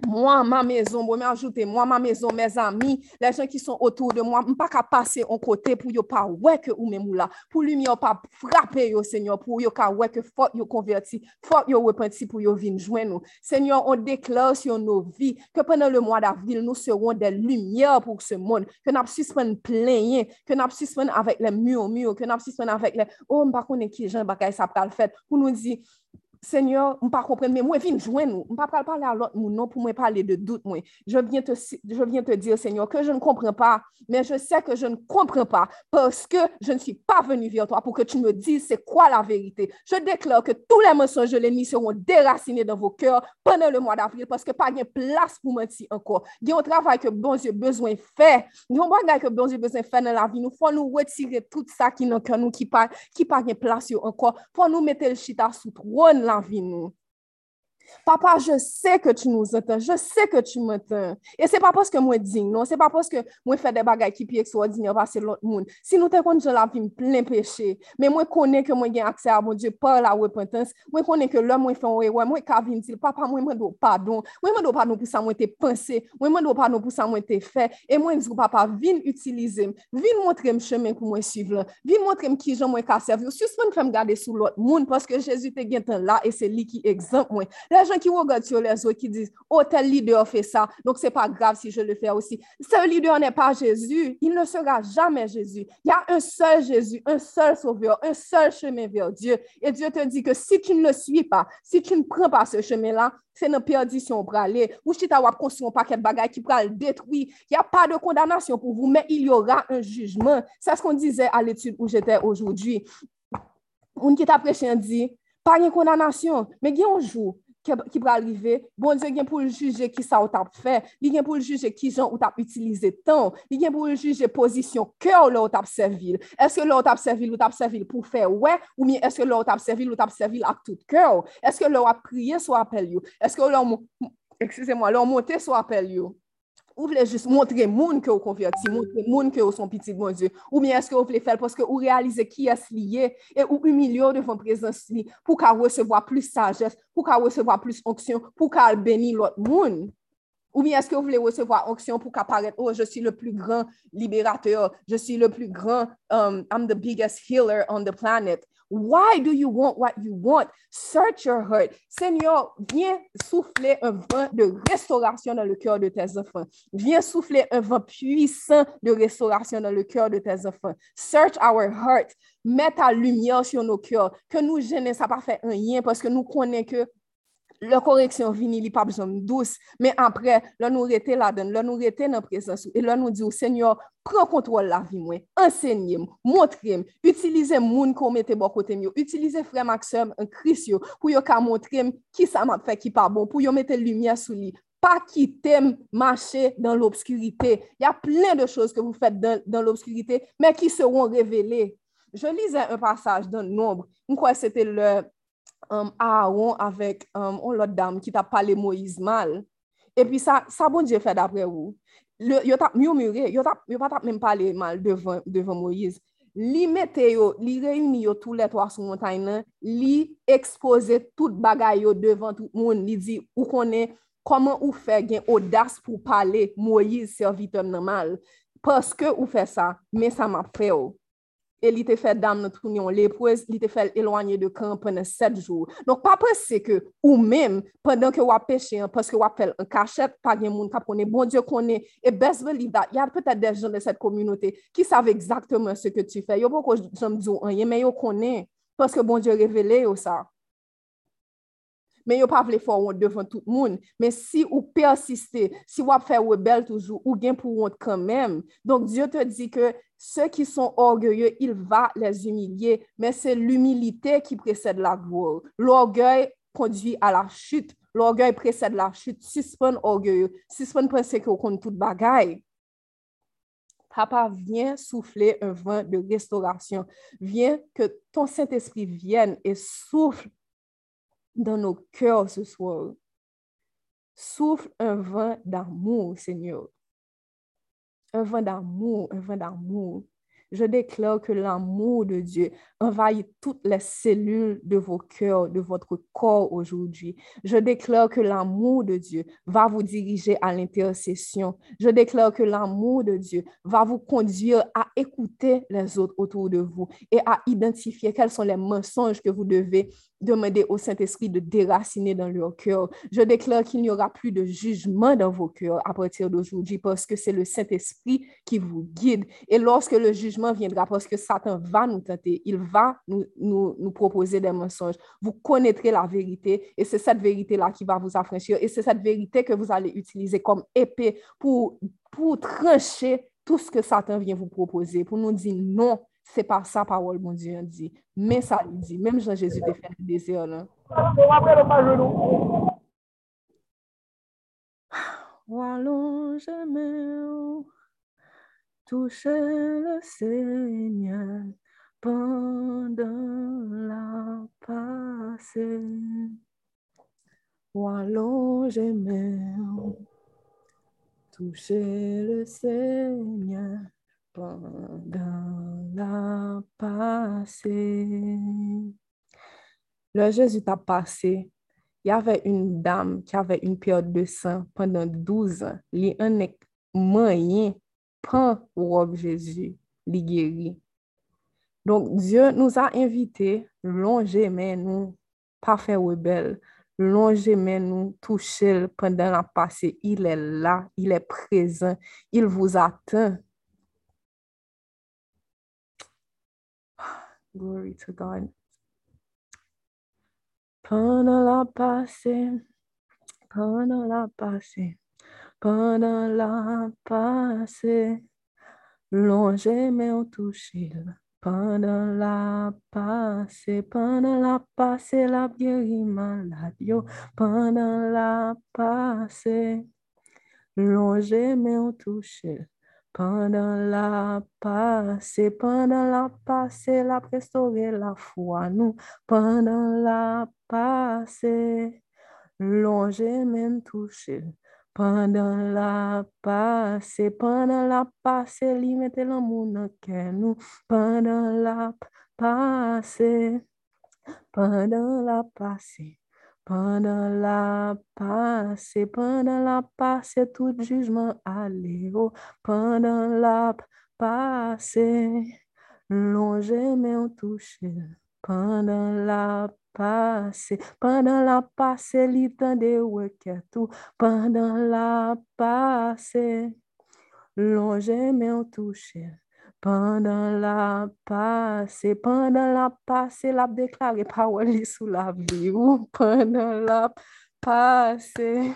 Moi, ma maison, bon, mais ajoutez, moi, ma maison, mes amis, les gens qui sont autour de moi, pas qu'à passer en côté pour yo pas ouais que ou même là, pour lumière pas frapper yo, Seigneur, pour yo ka ouais que faut yo converti, faut yo repenti pour yo vin joindre nous. Seigneur, on déclare sur nos vies que pendant le mois d'avril, nous serons des lumières pour ce monde, que n'a suspend plein, que n'a suspend avec les murmures, que n'a suspend avec les, oh, m'pa connaît qui gens bagay ça pral fait, pour nous dire, Seigneur, je ne comprends mais moi, viens joindre nous. Je ne pas parler à l'autre non pour me parler de doute. Moi. Je, viens te, je viens te dire, Seigneur, que je ne comprends pas, mais je sais que je ne comprends pas parce que je ne suis pas venu vers toi pour que tu me dises c'est quoi la vérité. Je déclare que tous les mensonges de l'ennemi seront déracinés dans vos cœurs pendant le mois d'avril parce que pas de place pour mentir encore. Il y a un travail que bon Dieu besoin faire. Il y a un bagage que bon Dieu besoin faire dans la vie. Nous faut nous retirer tout ça qui n'a qui pas, qui pas de place encore. Faut nous mettre le chita sous trône la vie nous. Papa, je sais que tu nous entends, je sais que tu m'entends. Et c'est pas parce que moi digne, non, c'est pas parce que moi fais des bagages qui puis extraordinaire parce que l'autre monde. Si nous te connaissons la vie plein péché, mais moi connais que moi j'ai accès à mon Dieu par la repentance, moi connais que l'homme moi fait un erreur, moi Kevin dit papa, moi demande pardon, moi demande pardon pour ça moi t'ai pensé, moi demande pardon pour ça moi t'ai fait. Et moi dis papa, viens utiliser, viens montrer le chemin pour moi suivre, viens montrer qui je moi ka servir. Suspend femme garder sur l'autre monde parce que Jésus te gagne là et c'est lui qui exemple moi. Les gens qui regardent sur les autres qui disent, oh, tel leader fait ça, donc c'est pas grave si je le fais aussi. Ce leader n'est pas Jésus. Il ne sera jamais Jésus. Il y a un seul Jésus, un seul sauveur, un seul chemin vers Dieu. Et Dieu te dit que si tu ne le suis pas, si tu ne prends pas ce chemin-là, c'est une perdition pour aller. Ou si tu as construit un paquet de bagages qui pourra le détruire. Il n'y a pas de condamnation pour vous, mais il y aura un jugement. C'est ce qu'on disait à l'étude où j'étais aujourd'hui. On qui t'a prêché dit, pas de condamnation, mais il y a un jour ki pral rive, bon Diyo gen pou juje ki sa ou tap fe, li gen pou juje ki jan ou tap utilize tan, li gen pou juje pozisyon ke ou la ou tap servil, eske la ou tap servil ou tap servil pou fe we, ou mi eske la ou tap servil ou tap servil ak tout ke ou, eske la ou ap priye sou apel yo, eske la ou, excusez-moi, la ou monte sou apel yo. ou vle jist montre moun ke ou konverti, montre moun ke ou son piti de bon Diyo, ou mi eske ou vle fel, paske ou realize ki es liye, e ou umilyo devan prezans li, pou ka resevoa plus sajes, pou ka resevoa plus onksyon, pou ka albeni lot moun. Ou bien est-ce que vous voulez recevoir onction pour qu'apparaître, oh, je suis le plus grand libérateur, je suis le plus grand, um, I'm the biggest healer on the planet. Why do you want what you want? Search your heart. Seigneur, viens souffler un vent de restauration dans le cœur de tes enfants. Viens souffler un vent puissant de restauration dans le cœur de tes enfants. Search our heart. Mets ta lumière sur nos cœurs. Que nous gêner, ça pas fait rien parce que nous connaissons que le koreksyon vini li pa bison dous, men apre, lè nou rete la den, lè nou rete nan prezansou, e lè nou di ou, Senyor, pren kontrol la vi mwen, ensegnye m, montre m, utilize moun kon mette bo kote m yo, utilize frem aksem an kris yo, pou yo ka montre m ki sa map fe ki pa bon, pou yo mette lumye sou li, pa ki tem mache dan l'obskurite. Ya plen de chos ke vous fète dan, dan l'obskurite, men ki seron revele. Je lise un passage dan nombre, mwen kwa se te le um, Aaron avèk um, on lot dam ki ta pale Moïse mal. E pi sa, sa bon diye fè dapre ou. Le, yo tap myo mure, yo, tap, yo pa tap men pale mal devan, devan Moïse. Li mete yo, li reyni yo tou let wak sou montany nan, li expose tout bagay yo devan tout moun. Li di, ou konen, koman ou fe gen odas pou pale Moïse serviton nan mal. Paske ou fe sa, men sa map fe yo. E li te fè dam nan troun yon lepwez, li te fè elwanye de kan pwene 7 jou. Donk pa pwese se ke ou mèm, pwenden ke wap peche, pweske wap fèl an kachet, pa gen moun kap konen, bon diyo konen, e best believe that, yad pwete de jen de set kominote ki save exactement se ke tu fè. Yo pou ko jom diyo anye, men yo konen, pweske bon diyo revele yo sa. Mais yo pas vle faire honte devant tout le monde. Mais si ou persister, si ou faire rebelle toujours, ou pour honte quand même. Donc Dieu te dit que ceux qui sont orgueilleux, il va les humilier. Mais c'est l'humilité qui précède la gloire. L'orgueil conduit à la chute. L'orgueil précède la chute. Si c'est pas orgueilleux, si c'est pas penser qu'on compte toute bagaille. Papa, viens souffler un vent de restauration. Viens que ton Saint-Esprit vienne et souffle dans nos cœurs ce soir. Souffle un vent d'amour, Seigneur. Un vent d'amour, un vent d'amour. Je déclare que l'amour de Dieu envahit toutes les cellules de vos cœurs, de votre corps aujourd'hui. Je déclare que l'amour de Dieu va vous diriger à l'intercession. Je déclare que l'amour de Dieu va vous conduire à écouter les autres autour de vous et à identifier quels sont les mensonges que vous devez demander au Saint-Esprit de déraciner dans leur cœur. Je déclare qu'il n'y aura plus de jugement dans vos cœurs à partir d'aujourd'hui parce que c'est le Saint-Esprit qui vous guide. Et lorsque le jugement viendra, parce que Satan va nous tenter, il va nous, nous, nous proposer des mensonges, vous connaîtrez la vérité et c'est cette vérité-là qui va vous affranchir et c'est cette vérité que vous allez utiliser comme épée pour, pour trancher tout ce que Satan vient vous proposer, pour nous dire non, c'est pas ça parole mon Dieu dit, mais ça il dit. Même Jean-Jésus te fait le désir là. Allons jamais toucher le Seigneur pendant la passée. Allons jamais toucher le Seigneur pendant la passée. Le Jésus t'a passé. Il y avait une dame qui avait une période de sang pendant 12 ans. Il en est moyen pour robe Jésus, li guéri. Donc, Dieu nous a invités, longer mais nous, pas faire rebelle, longer mais nous, toucher pendant la passée. Il est là, il est présent, il vous attend. Glory to God. Pendant la passée, pendant la passée, pendant la passée, longer mais on touché. Pendant la passée, pendant la passée, la guéri malade. Pendant la passée, longer mais on touché. Pendan la pase, pendan la pase, la prestore la fwa nou. Pendan la pase, longe men touche. Pendan la pase, pendan la pase, li mette lan moun anken nou. Pendan la pase, pendan la pase. Pendan la pase, pendan la pase, tout jujman ale yo. Pendan la pase, longe men ou touche. Pendan la pase, pendan la pase, li tende weke tou. Pendan la pase, longe men ou touche. Pendant la passée, pendant la passée, la déclaré parole li sous la vie. ou Pendant la passée,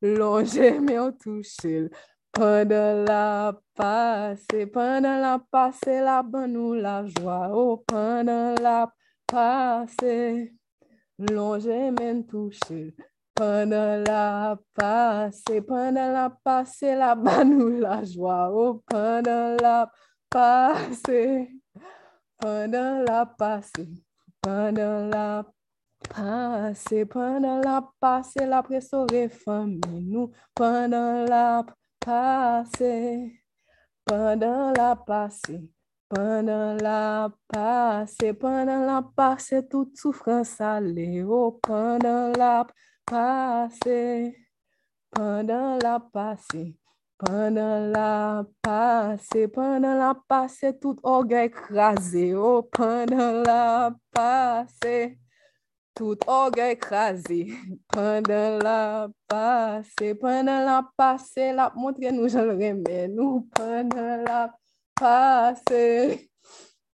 longer mais on touché. Pendant la passée, pendant la passée, la bonne nous la joie. Oh, pendant la passée, longer même touché. Pendant la passé, pendant la passé, la ba nous la joie. Oh, pendant la passé, pendant la passée, pendant la passée, pendant la passée, la présorée famille, nous, pendant la passée, pendant la passée. Pendan la pase, pendan la pase, tout soufran sa le o. Pendan la pase, pendan la pase, pendant la passé, pendant la passé, tout orgueil écrasé, oh, pendant la passé, tout orgueil écrasé, pendant la passé, pendant la passé, la montre nous, je le remets, nous, pendant la passé,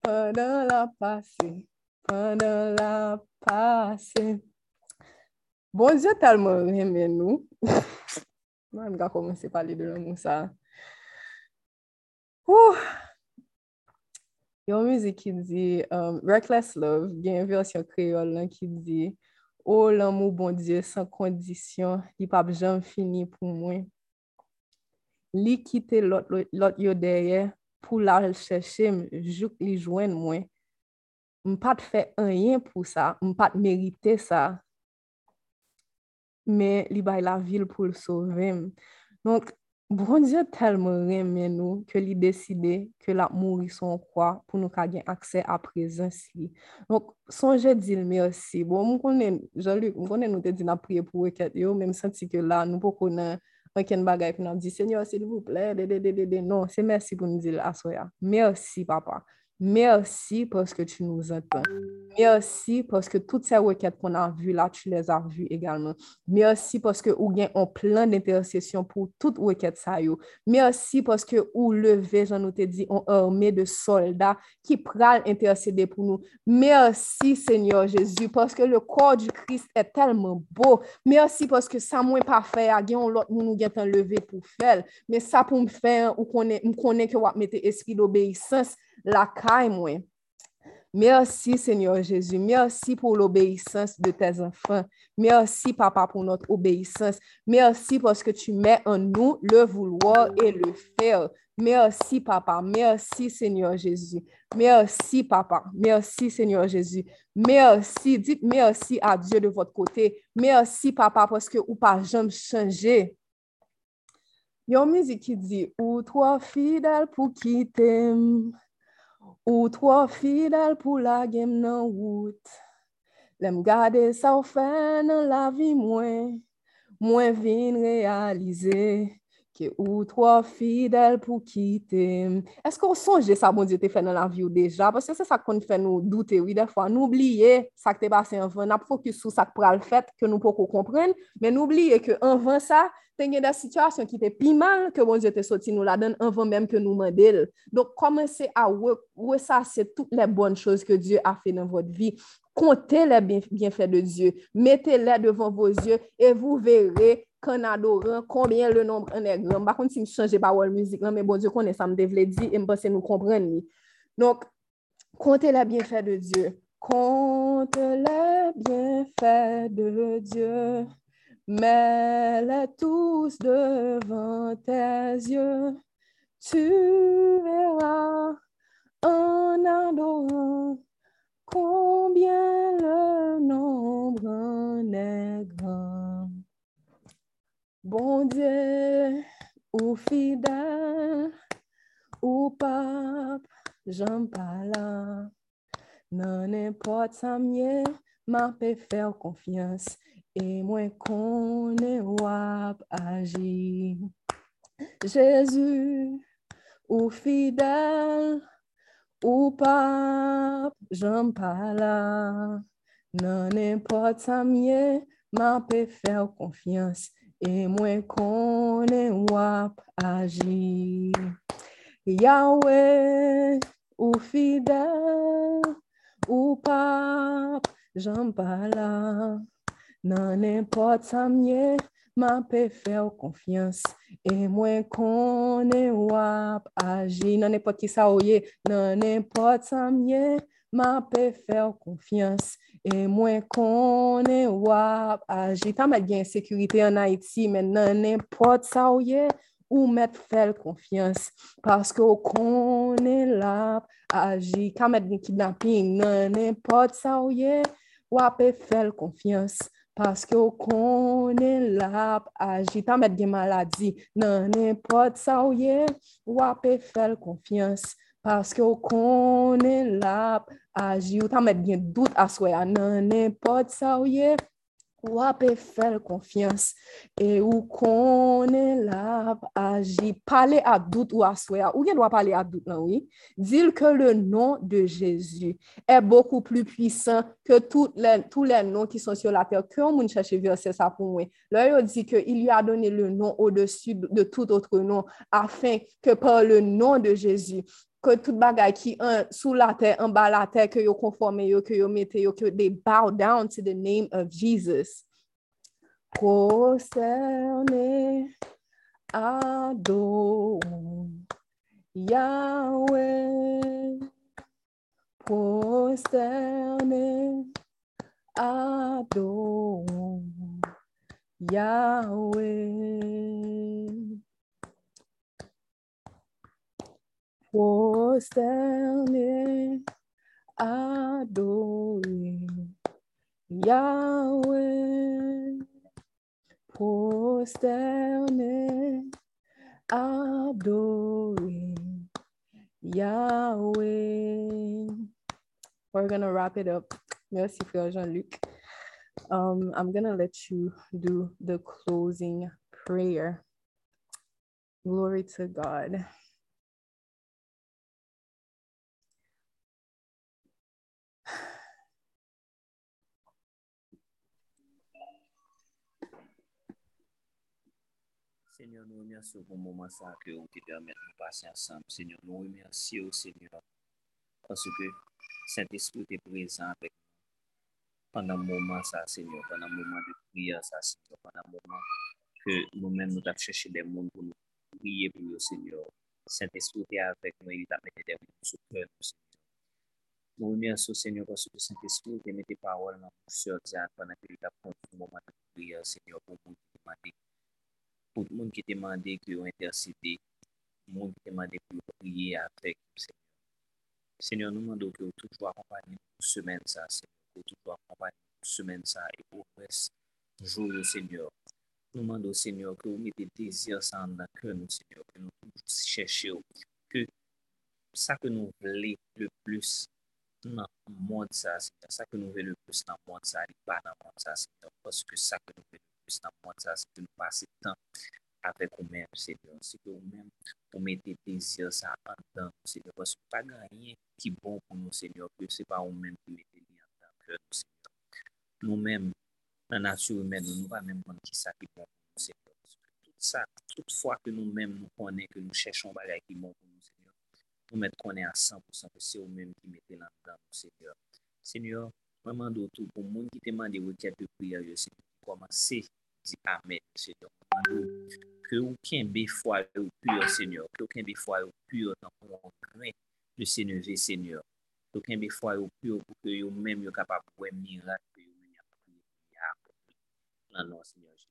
pendant la passé, pendant la passé. Bon Dieu tellement aimé nous. Mwen mga komanse pale de lan moun sa. Ouh! Yon müzik ki di um, Reckless Love, gen versyon kreol lan ki di O oh, lan mou bon die, san kondisyon, li pap jam fini pou mwen. Li kite lot, lot, lot yo derye, pou la chèche m, jouk li jwen mwen. M pat fè anyen pou sa, m pat merite sa, men li bay la vil pou l sovem. Donk, bon Diyo telman remen nou ke li deside ke la mouri son kwa pou nou ka gen akse a prezans li. Donk, sonje di l mersi. Bon, moun konen, Jean-Luc, moun konen nou te di na priye pou weket yo, men m senti ke la nou pou konen anken bagay pou nan di, Senyor, sil vouple, de de de de de, non, se mersi pou nou di l asoya. Mersi, papa. Mersi. Merci parce que tu nous entends. Merci parce que toutes ces requêtes qu'on a vues là, tu les as vues également. Merci parce que ou gen un plan d'intercession pour toutes requêtes ça yo. Merci parce que ou levé, j'en nous te dit, on armée de soldats qui pral intercéder pour nous. Merci Seigneur Jésus parce que le corps du Christ est tellement beau. Merci parce que ça moins pas fait, a on l'autre nous nous levé pour faire. Mais ça pour me faire ou connaît que wap mette esprit d'obéissance la caille moi. Merci Seigneur Jésus. Merci pour l'obéissance de tes enfants. Merci Papa pour notre obéissance. Merci parce que tu mets en nous le vouloir et le faire. Merci Papa. Merci Seigneur Jésus. Merci Papa. Merci Seigneur Jésus. Merci. Dites merci à Dieu de votre côté. Merci Papa parce que ou pas jamais changer. Il y a une musique qui dit Ou toi fidèle pour qui t'aime. Ou tro fidel pou la gem nan wout, lem gade sa ou fè nan la vi mwen, mwen vin realize, ke ou tro fidel pou kite. Eske ou sonje sa bon diyo te fè nan la vi ou deja? Pwese se sa kon fè nou doute, oui defwa, nou oubliye sa k te base an van, nap fokus sou sa k pral fèt, ke nou poko kompren, men nou oubliye ke an van sa, t'es des situations qui étaient mal que bon Dieu te sorti nous la donne avant même que nous mandel. Donc, commencez à ressasser toutes les bonnes choses que Dieu a fait dans votre vie. Comptez les bien- bienfaits de Dieu. Mettez-les devant vos yeux et vous verrez qu'en adorant combien le nombre est grand. Par contre, si je change pas la musique, là, mais bon Dieu connaît ça, me devait dire et me pense nous comprendre. Donc, comptez les bienfaits de Dieu. Compte les bienfaits de Dieu. Mets-les tous devant tes yeux. Tu verras en adorant combien le nombre en est grand. Bon Dieu, ou fidèle, ou pape, j'en pas là. Non n'importe ça mieux, m'a peut faire confiance et moi connais wap agir. Jésus, ou fidèle, ou pape, j'en pas là. Non n'importe mieux, m'a peut faire confiance et moi connais wap agir. Yahweh, ou fidèle, ou pape, j'en pas là. Non n'importe ça mieux, m'a peut faire confiance. Et moi connais wap agir. Non n'importe qui ça ouye, non n'importe ça mieux, m'a peut faire confiance. E mwen konen wap aji. Ta met gen sekurite an Haiti, men nan nepot sa ou ye, ou met fel konfians. Paske ou konen lap aji. Met gen kidnapping, nan nepot sa ou ye, wap e fel konfians. Paske ou konen lap aji. Ta met gen maladi, nan nepot sa ou ye, wap e fel konfians. Paske ou konen lap aji. Ou ta met gen dout aswe nan nepot sa ye, wap e fel konfians. E ou konen lap aji. Pale a dout ou aswe a. Ou gen wap pale a dout nan, oui? Dil que le nom de Jésus est beaucoup plus puissant que tous les, tous les noms qui sont sur la terre. Que on moun verset ça pour moi. Là, il dit qu'il lui a donné le nom au-dessus de de tout autre nom, afin que par le nom de Jésus, ke tout bagay ki an, sou la te, an ba la te, ke yo konforme yo, ke yo mete yo, ke they bow down to the name of Jesus. Koserne Adon Yahweh Koserne Adon Yahweh Prosterné, adorer Yahweh. Prosterné, adorer Yahweh. We're gonna wrap it up. Merci, Frère Jean-Luc. Um, I'm gonna let you do the closing prayer. Glory to God. Seigneur, nous remercions pour le moment ça que vous te permettez de passer ensemble. Seigneur, nous remercions, Seigneur, parce que Saint-Esprit est présent avec nous pendant le moment ça, Seigneur, pendant le moment de prière ça, Seigneur, pendant le moment que nous-mêmes nous avons cherché des mondes pour nous prier pour le Seigneur. Saint-Esprit est avec nous et il a mis des mots sur le cœur, Seigneur. Nous remercions, Seigneur, parce que Saint-Esprit te met des paroles dans le cœur pendant que il t'a conduit le moment de prière, Seigneur, pour nous demander. pou moun ki te mande ki yo intercede, moun ki te mande ki yo priye apèk, Seigneur. Seigneur, nou mando ki yo toujwa kompani pou semen sa, Seigneur, ki yo toujwa kompani pou semen sa, e pou pres, joujou, Seigneur. Nou mando, Seigneur, ki yo mette dezir sa an la ke nou, Seigneur, ki nou toujou chèche yo, ki sa ke nou vle le plus nan moun sa, Seigneur, sa ke nou vle le plus nan moun sa, li pa nan moun sa, Seigneur, paske sa ke nou vle le plus nan moun sa, se ke nou pase tan avèk ou mèm, se ke ou mèm pou mète dezir sa an dan, se ke wos pa ganyen ki bon pou nou, se ke se pa ou mèm pou mète li an dan, se ke nou mèm nan natyou mèm, nou va mèm kon ki sa ki bon pou nou, se ke tout sa, tout fwa ke nou mèm nou konen, ke nou chèchon bagay ki bon pou nou, se ke nou mèm konen a 100%, se ou mèm ki mète lan dan, se ke, se ke, Mwen mando tou pou moun ki te mande wikèp de priya yo se komanse di amen, Senyor. Ke ou kenbe fwa ou pur, Senyor. Ke ou kenbe fwa ou pur nan pou an gren de seneve, Senyor. Ke ou kenbe fwa ou pur pou ke yo menm yo kapap wè mirak pou yo menm ya pou yo nan nan, Senyor.